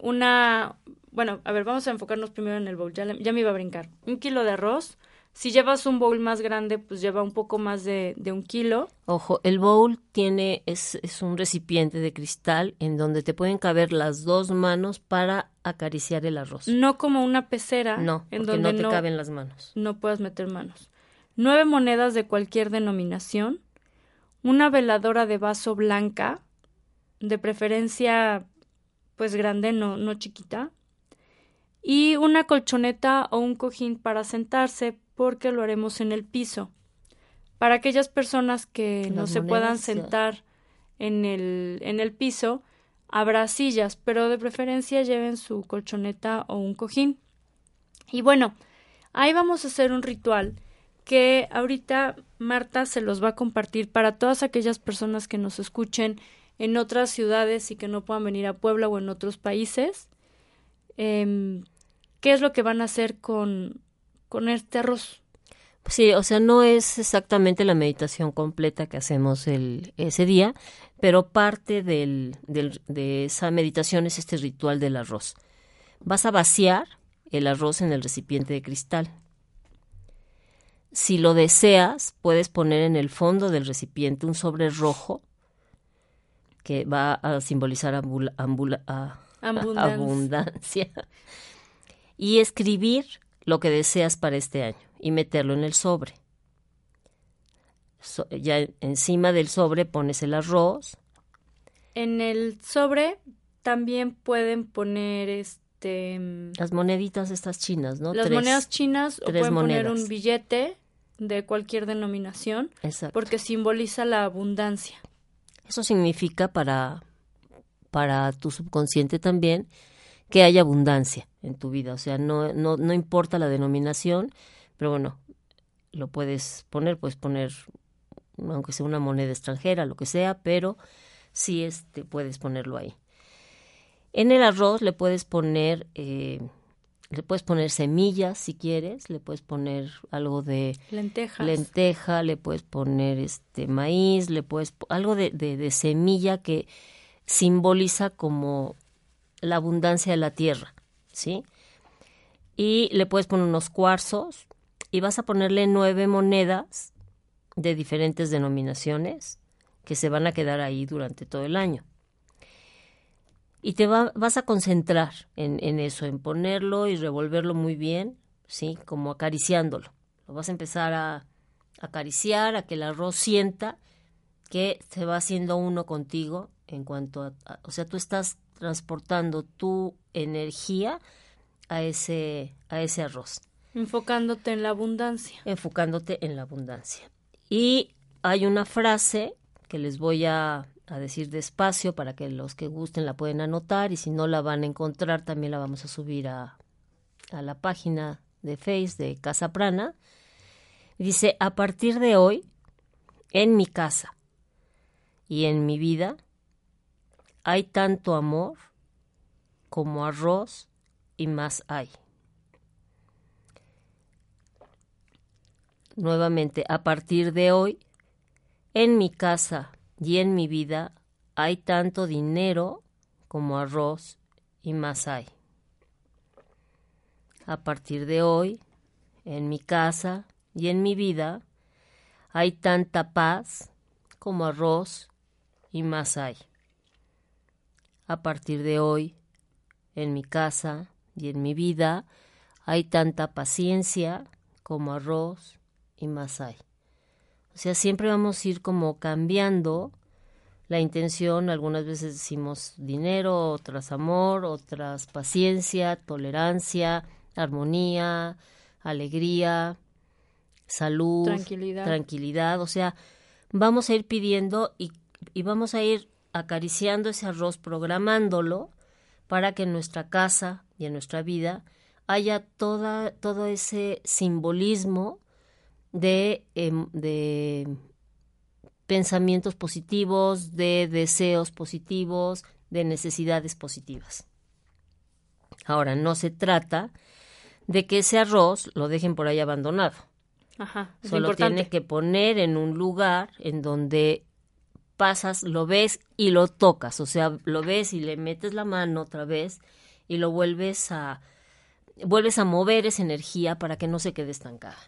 una... Bueno, a ver, vamos a enfocarnos primero en el bowl. Ya, ya me iba a brincar. Un kilo de arroz, si llevas un bowl más grande, pues lleva un poco más de, de un kilo. Ojo, el bowl tiene, es, es, un recipiente de cristal en donde te pueden caber las dos manos para acariciar el arroz. No como una pecera. No, en porque donde no te no, caben las manos. No puedas meter manos. Nueve monedas de cualquier denominación. Una veladora de vaso blanca, de preferencia pues grande, no, no chiquita. Y una colchoneta o un cojín para sentarse porque lo haremos en el piso. Para aquellas personas que Las no se puedan sentar en el, en el piso, habrá sillas, pero de preferencia lleven su colchoneta o un cojín. Y bueno, ahí vamos a hacer un ritual que ahorita Marta se los va a compartir para todas aquellas personas que nos escuchen en otras ciudades y que no puedan venir a Puebla o en otros países. Em, ¿Qué es lo que van a hacer con, con este arroz? Sí, o sea, no es exactamente la meditación completa que hacemos el, ese día, pero parte del, de esa meditación es este ritual del arroz. Vas a vaciar el arroz en el recipiente de cristal. Si lo deseas, puedes poner en el fondo del recipiente un sobre rojo que va a simbolizar ambula, ambula, a, Abundancia. abundancia y escribir lo que deseas para este año y meterlo en el sobre. So- ya encima del sobre pones el arroz, En el sobre también pueden poner este las moneditas estas chinas, ¿no? las Tres- monedas chinas o pueden poner un billete de cualquier denominación Exacto. porque simboliza la abundancia. Eso significa para, para tu subconsciente también que haya abundancia en tu vida. O sea, no, no, no importa la denominación, pero bueno, lo puedes poner, puedes poner, aunque sea una moneda extranjera, lo que sea, pero sí este, puedes ponerlo ahí. En el arroz le puedes poner, eh, le puedes poner semillas si quieres, le puedes poner algo de Lentejas. lenteja, le puedes poner este maíz, le puedes algo de, de, de semilla que simboliza como la abundancia de la tierra, ¿sí? Y le puedes poner unos cuarzos y vas a ponerle nueve monedas de diferentes denominaciones que se van a quedar ahí durante todo el año. Y te va- vas a concentrar en, en eso, en ponerlo y revolverlo muy bien, ¿sí? Como acariciándolo. Lo vas a empezar a acariciar, a que el arroz sienta que se va haciendo uno contigo en cuanto a, a- o sea, tú estás transportando tu energía a ese, a ese arroz, Enfocándote en la abundancia. enfocándote en la abundancia. Y hay una frase que les voy a, a decir despacio para que los que gusten la pueden anotar y si no la van a encontrar también la vamos a subir a, a la página de Face de Casa Prana. Dice, a partir de hoy, en mi casa y en mi vida, hay tanto amor como arroz y más hay. Nuevamente, a partir de hoy, en mi casa y en mi vida hay tanto dinero como arroz y más hay. A partir de hoy, en mi casa y en mi vida hay tanta paz como arroz y más hay. A partir de hoy, en mi casa y en mi vida hay tanta paciencia como arroz y más hay. O sea, siempre vamos a ir como cambiando la intención. Algunas veces decimos dinero, otras amor, otras paciencia, tolerancia, armonía, alegría, salud, tranquilidad. tranquilidad. O sea, vamos a ir pidiendo y, y vamos a ir acariciando ese arroz, programándolo para que en nuestra casa y en nuestra vida haya toda, todo ese simbolismo de, em, de pensamientos positivos, de deseos positivos, de necesidades positivas. Ahora, no se trata de que ese arroz lo dejen por ahí abandonado. Ajá, es Solo importante. tiene que poner en un lugar en donde pasas, lo ves y lo tocas. O sea, lo ves y le metes la mano otra vez y lo vuelves a vuelves a mover esa energía para que no se quede estancada.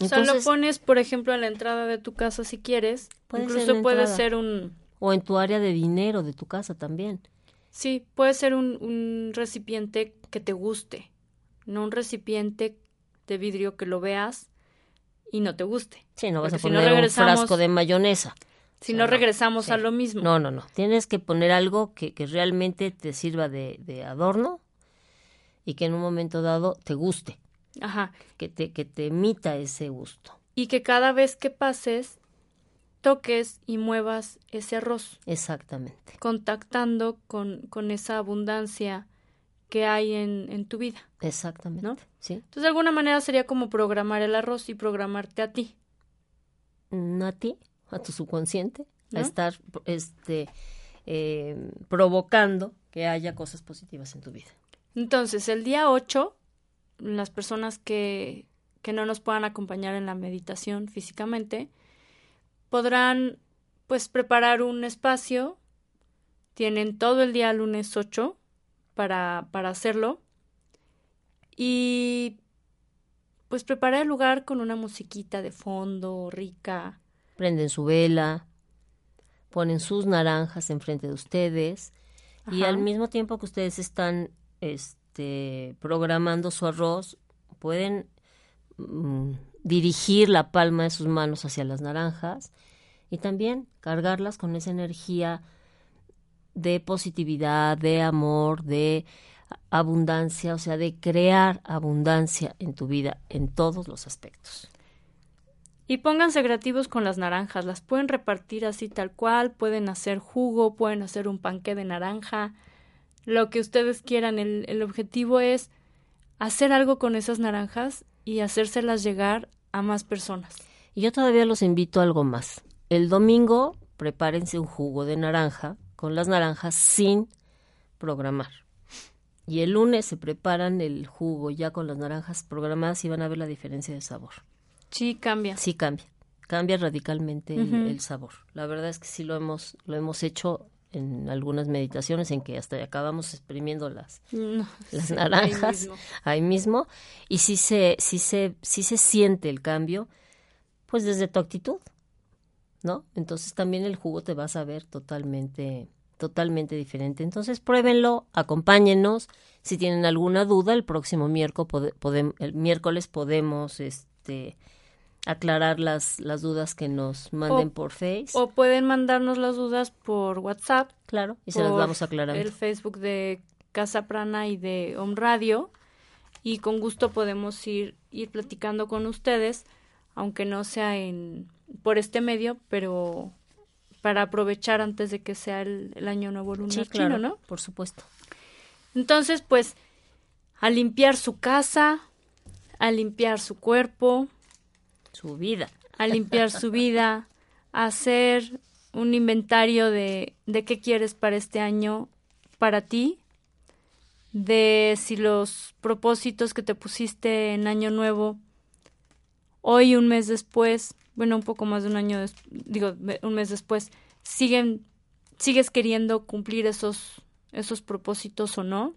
O sea, lo pones, por ejemplo, a la entrada de tu casa si quieres. Puede Incluso puede entrada. ser un... O en tu área de dinero de tu casa también. Sí, puede ser un, un recipiente que te guste, no un recipiente de vidrio que lo veas y no te guste. Sí, no vas a Porque si no poner un frasco de mayonesa. Si O sea, no regresamos sí. a lo mismo. No, no, no. Tienes que poner algo que, que realmente te sirva de, de adorno y que en un momento dado te guste, Ajá. que te, que te emita ese gusto. Y que cada vez que pases, toques y muevas ese arroz, Exactamente. contactando con, con esa abundancia que hay en, en tu vida. Exactamente. ¿No? Sí. Entonces, de alguna manera sería como programar el arroz y programarte a ti. Mm, A ti, a tu subconsciente, ¿No? a estar este, eh, provocando que haya cosas positivas en tu vida. Entonces, el día 8, las personas que, que no nos puedan acompañar en la meditación físicamente, podrán pues preparar un espacio. Tienen todo el día lunes 8 para, para hacerlo. Y pues preparar el lugar con una musiquita de fondo rica. Prenden su vela, ponen sus naranjas enfrente de ustedes y al mismo tiempo que ustedes están este, programando su arroz, pueden mm, dirigir la palma de sus manos hacia las naranjas y también cargarlas con esa energía de positividad, de amor, de abundancia, o sea, de crear abundancia en tu vida en todos los aspectos. Y pónganse creativos con las naranjas, las pueden repartir así tal cual, pueden hacer jugo, pueden hacer un panqué de naranja, lo que ustedes quieran. El, el objetivo es hacer algo con esas naranjas y hacérselas llegar a más personas. Y yo todavía los invito a algo más. El domingo prepárense un jugo de naranja con las naranjas sin programar. Y el lunes se preparan el jugo ya con las naranjas programadas y van a ver la diferencia de sabor. Sí, cambia. Sí cambia. Cambia radicalmente el, el sabor. La verdad es que sí lo hemos, lo hemos hecho en algunas meditaciones en que hasta acabamos exprimiendo las, No, las sí, ahí naranjas mismo. ahí mismo y sí se, sí se, sí se siente el cambio, pues desde tu actitud, ¿no? Entonces también el jugo te va a saber totalmente, totalmente diferente. Entonces pruébenlo, acompáñennos. Si tienen alguna duda, el próximo miércoles, pode- podem- el miércoles podemos este, aclarar las, las dudas que nos manden O- por Face. O pueden mandarnos las dudas por WhatsApp. Claro, y se las vamos aclarando. El Facebook de Casa Prana y de Home Radio. Y con gusto podemos ir, ir platicando con ustedes, aunque no sea en por este medio, pero para aprovechar antes de que sea el, año nuevo lunar chino, ¿no? Por supuesto. Entonces, pues, a limpiar su casa, a limpiar su cuerpo, su vida, a limpiar su vida, a hacer un inventario de, de qué quieres para este año para ti, de si los propósitos que te pusiste en año nuevo, hoy un mes después, bueno, un poco más de un año, digo, un mes después, siguen, sigues queriendo cumplir esos, esos propósitos o no,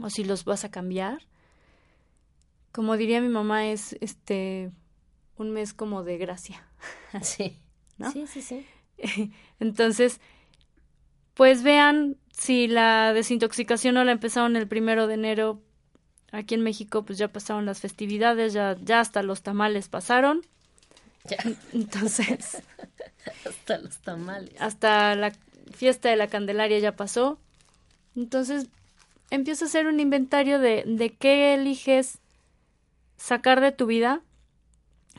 o si los vas a cambiar. Como diría mi mamá, es este un mes como de gracia. Sí. ¿No? Sí, sí, sí. Entonces, pues vean si la desintoxicación no la empezaron el primero de enero. Aquí en México, pues ya pasaron las festividades, ya, ya hasta los tamales pasaron. Ya. Entonces. hasta los tamales. Hasta la fiesta de la Candelaria ya pasó. Entonces, empieza a hacer un inventario de, de qué eliges sacar de tu vida,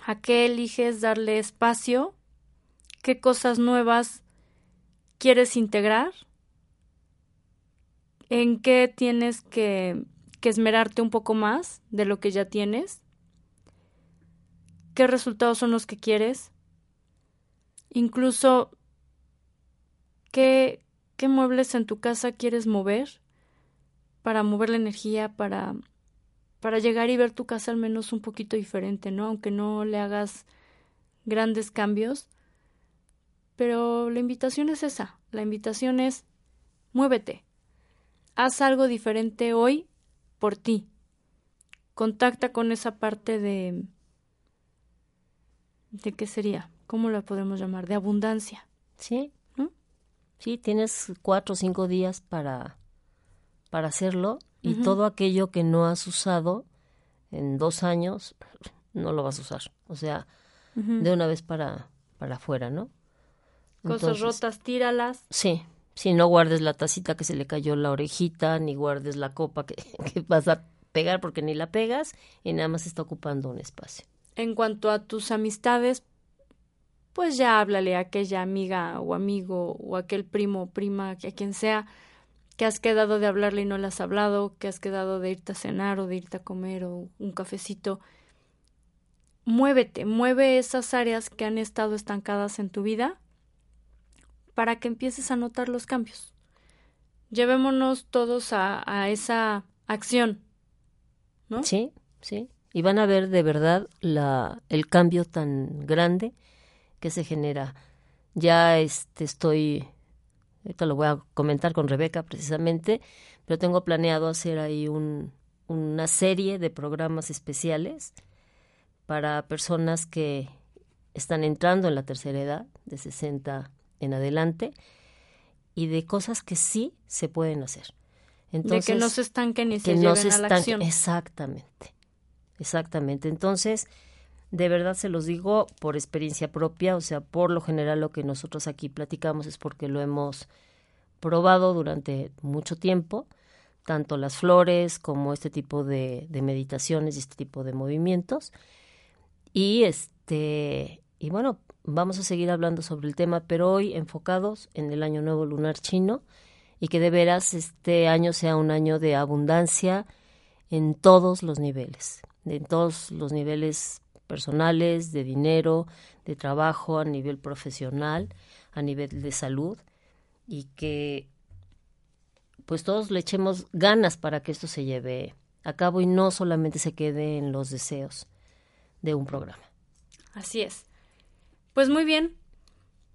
a qué eliges darle espacio, qué cosas nuevas quieres integrar, en qué tienes que, que esmerarte un poco más de lo que ya tienes, qué resultados son los que quieres, incluso qué, qué muebles en tu casa quieres mover para mover la energía, para, para llegar y ver tu casa al menos un poquito diferente, ¿no? Aunque no le hagas grandes cambios, pero la invitación es esa, la invitación es muévete, haz algo diferente hoy por ti, contacta con esa parte de... ¿De qué sería? ¿Cómo la podemos llamar? De abundancia. Sí, Sí, tienes cuatro o cinco días para, para hacerlo y todo aquello que no has usado en dos años no lo vas a usar. O sea, de una vez para, para afuera, ¿no? Cosas rotas, tíralas. Sí, sí, no guardes la tacita que se le cayó la orejita, ni guardes la copa que, que vas a pegar porque ni la pegas y nada más está ocupando un espacio. En cuanto a tus amistades, pues ya háblale a aquella amiga o amigo o aquel primo o prima, a quien sea, que has quedado de hablarle y no le has hablado, que has quedado de irte a cenar o de irte a comer o un cafecito. Muévete, mueve esas áreas que han estado estancadas en tu vida para que empieces a notar los cambios. Llevémonos todos a, esa acción, ¿no? Sí, sí. Y van a ver de verdad la, el cambio tan grande que se genera. Ya este, estoy, esto lo voy a comentar con Rebeca precisamente, pero tengo planeado hacer ahí un, una serie de programas especiales para personas que están entrando en la tercera edad, de 60 en adelante y de cosas que sí se pueden hacer. Entonces, de que no se estanquen y se no se a la acción. Exactamente, exactamente. Entonces, de verdad se los digo por experiencia propia, o sea, por lo general lo que nosotros aquí platicamos es porque lo hemos probado durante mucho tiempo, tanto las flores como este tipo de, meditaciones y este tipo de movimientos. Y este, y bueno, vamos a seguir hablando sobre el tema, pero hoy enfocados en el Año Nuevo Lunar Chino y que de veras este año sea un año de abundancia en todos los niveles, en todos los niveles personales, de dinero, de trabajo, a nivel profesional, a nivel de salud y que pues todos le echemos ganas para que esto se lleve a cabo y no solamente se quede en los deseos de un programa. Así es. Pues muy bien.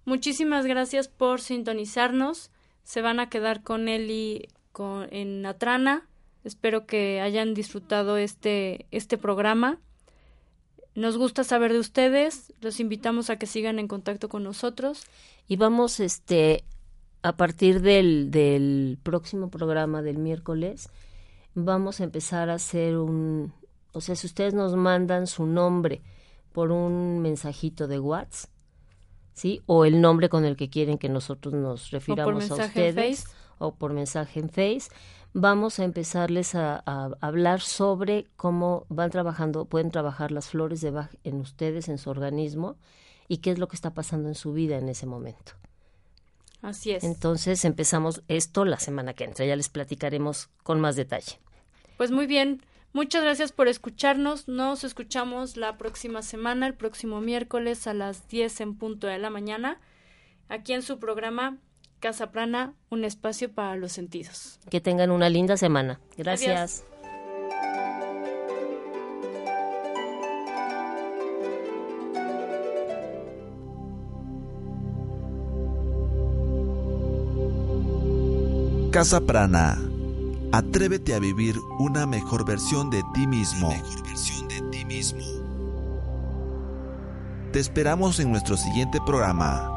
Muchísimas gracias por sintonizarnos. Se van a quedar con Eli con, en Atrana. Espero que hayan disfrutado este, este programa. Nos gusta saber de ustedes. Los invitamos a que sigan en contacto con nosotros. Y vamos, este, a partir del, del próximo programa del miércoles, vamos a empezar a hacer un, o sea, si ustedes nos mandan su nombre, por un mensajito de WhatsApp, ¿sí? O el nombre con el que quieren que nosotros nos refiramos a ustedes. O por mensaje en Face. Vamos a empezarles a, hablar sobre cómo van trabajando, pueden trabajar las flores de Bach en ustedes, en su organismo, y qué es lo que está pasando en su vida en ese momento. Así es. Entonces empezamos esto la semana que entra. Ya les platicaremos con más detalle. Pues muy bien. Muchas gracias por escucharnos. Nos escuchamos la próxima semana, el próximo miércoles a las 10 en punto de la mañana, aquí en su programa Casa Plana, un espacio para los sentidos. Que tengan una linda semana. Gracias. Casa Prana. Atrévete a vivir una mejor versión de ti mismo. Te esperamos en nuestro siguiente programa.